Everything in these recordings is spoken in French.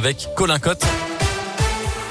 avec Colin Cotte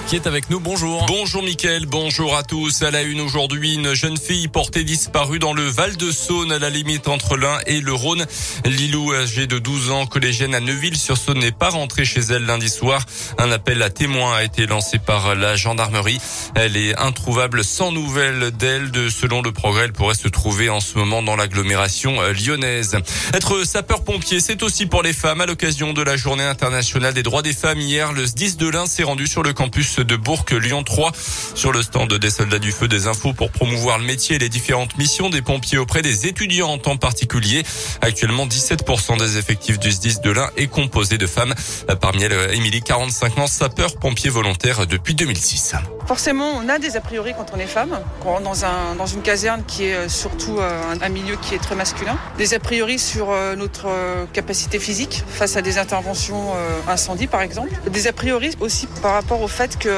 qui est avec nous. Bonjour. Bonjour Mickaël, bonjour à tous. À la une aujourd'hui, une jeune fille portée disparue dans le Val de Saône à la limite entre l'Ain et le Rhône. Lilou, âgée de 12 ans, collégienne à Neuville-sur-Saône, n'est pas rentrée chez elle lundi soir. Un appel à témoins a été lancé par la gendarmerie. Elle est introuvable sans nouvelles d'elle. De, selon le progrès, elle pourrait se trouver en ce moment dans l'agglomération lyonnaise. Être sapeur-pompier, c'est aussi pour les femmes. À l'occasion de la journée internationale des droits des femmes hier, le 10 de l'Ain s'est rendu sur le campus de Bourg Lyon 3 sur le stand des soldats du feu des infos pour promouvoir le métier et les différentes missions des pompiers auprès des étudiants en temps particulier. Actuellement, 17% des effectifs du SDIS de l'Ain est composé de femmes. Parmi elles, Émilie, 45 ans, sapeur pompier volontaire depuis 2006. Forcément, on a des a priori quand on est femme, quand on rentre dans, un, dans une caserne qui est euh, surtout euh, un, milieu qui est très masculin. Des a priori sur euh, notre capacité physique face à des interventions incendie par exemple. Des a priori aussi par rapport au fait que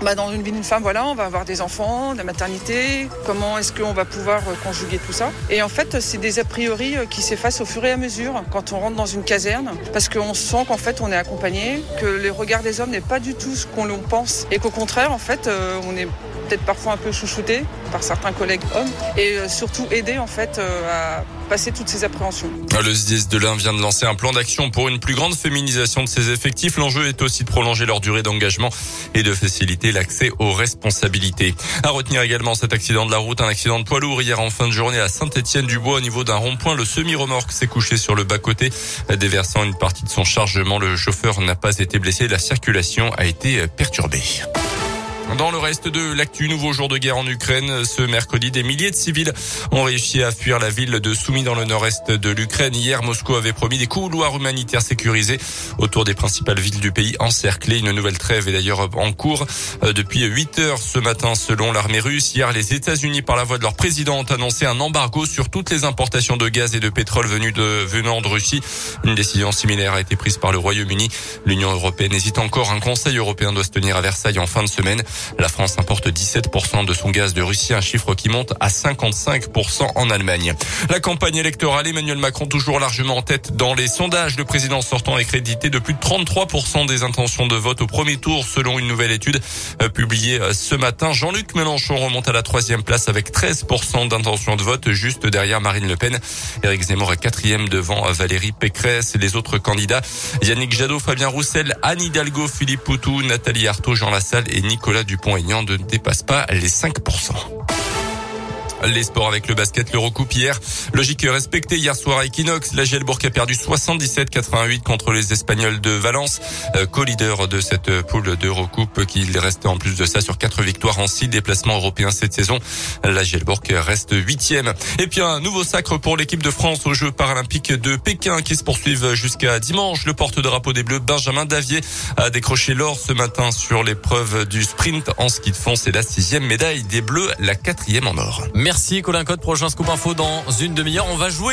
bah, dans une vie d'une femme, voilà, on va avoir des enfants, de la maternité, comment est-ce qu'on va pouvoir conjuguer tout ça? Et en fait, c'est des a priori qui s'effacent au fur et à mesure quand on rentre dans une caserne, parce qu'on sent qu'en fait on est accompagné, que les regards des hommes n'est pas du tout ce qu'on pense, et qu'au contraire, en fait, on est peut-être parfois un peu chouchouté par certains collègues hommes et euh, surtout aider en fait euh, à passer toutes ces appréhensions. Le SDIS de l'Ain vient de lancer un plan d'action pour une plus grande féminisation de ses effectifs. L'enjeu est aussi de prolonger leur durée d'engagement et de faciliter l'accès aux responsabilités. À retenir également cet accident de la route, un accident de poids lourd hier en fin de journée à Saint-Étienne-du-Bois au niveau d'un rond-point. Le semi-remorque s'est couché sur le bas-côté, déversant une partie de son chargement. Le chauffeur n'a pas été blessé. La circulation a été perturbée. Dans le reste de l'actu, nouveau jour de guerre en Ukraine. Ce mercredi, des milliers de civils ont réussi à fuir la ville de Soumy dans le nord-est de l'Ukraine. Hier, Moscou avait promis des couloirs humanitaires sécurisés autour des principales villes du pays encerclées. Une nouvelle trêve est d'ailleurs en cours euh, depuis 8 heures ce matin selon l'armée russe. Hier, les États-Unis, par la voix de leur président, ont annoncé un embargo sur toutes les importations de gaz et de pétrole de, venant de Russie. Une décision similaire a été prise par le Royaume-Uni. L'Union européenne hésite encore. Un conseil européen doit se tenir à Versailles en fin de semaine. La France importe 17% de son gaz de Russie, un chiffre qui monte à 55% en Allemagne. La campagne électorale, Emmanuel Macron toujours largement en tête dans les sondages. Le président sortant est crédité de plus de 33% des intentions de vote au premier tour, selon une nouvelle étude euh, publiée euh, ce matin. Jean-Luc Mélenchon remonte à la troisième place avec 13% d'intentions de vote, juste derrière Marine Le Pen. Éric Zemmour est quatrième devant Valérie Pécresse. Les autres candidats, Yannick Jadot, Fabien Roussel, Anne Hidalgo, Philippe Poutou, Nathalie Arthaud, Jean Lassalle et Nicolas Dupont-Aignan ne dépasse pas les 5%. Les sports avec le basket, l'Eurocoupe hier. Logique respectée hier soir à Equinox. La Gielbourg a perdu 77-88 contre les Espagnols de Valence, euh, co-leader de cette poule d'Eurocoupe qui reste en plus de ça sur quatre victoires en six déplacements européens cette saison? La Gielbourg reste huitième. Et puis un nouveau sacre pour l'équipe de France aux Jeux paralympiques de Pékin qui se poursuivent jusqu'à dimanche. Le porte-drapeau des Bleus, Benjamin Davier, a décroché l'or ce matin sur l'épreuve du sprint en ski de fond. C'est la sixième médaille des Bleus, la quatrième en or. Merci Colin Code. Prochain scoop info dans une demi-heure. On va jouer.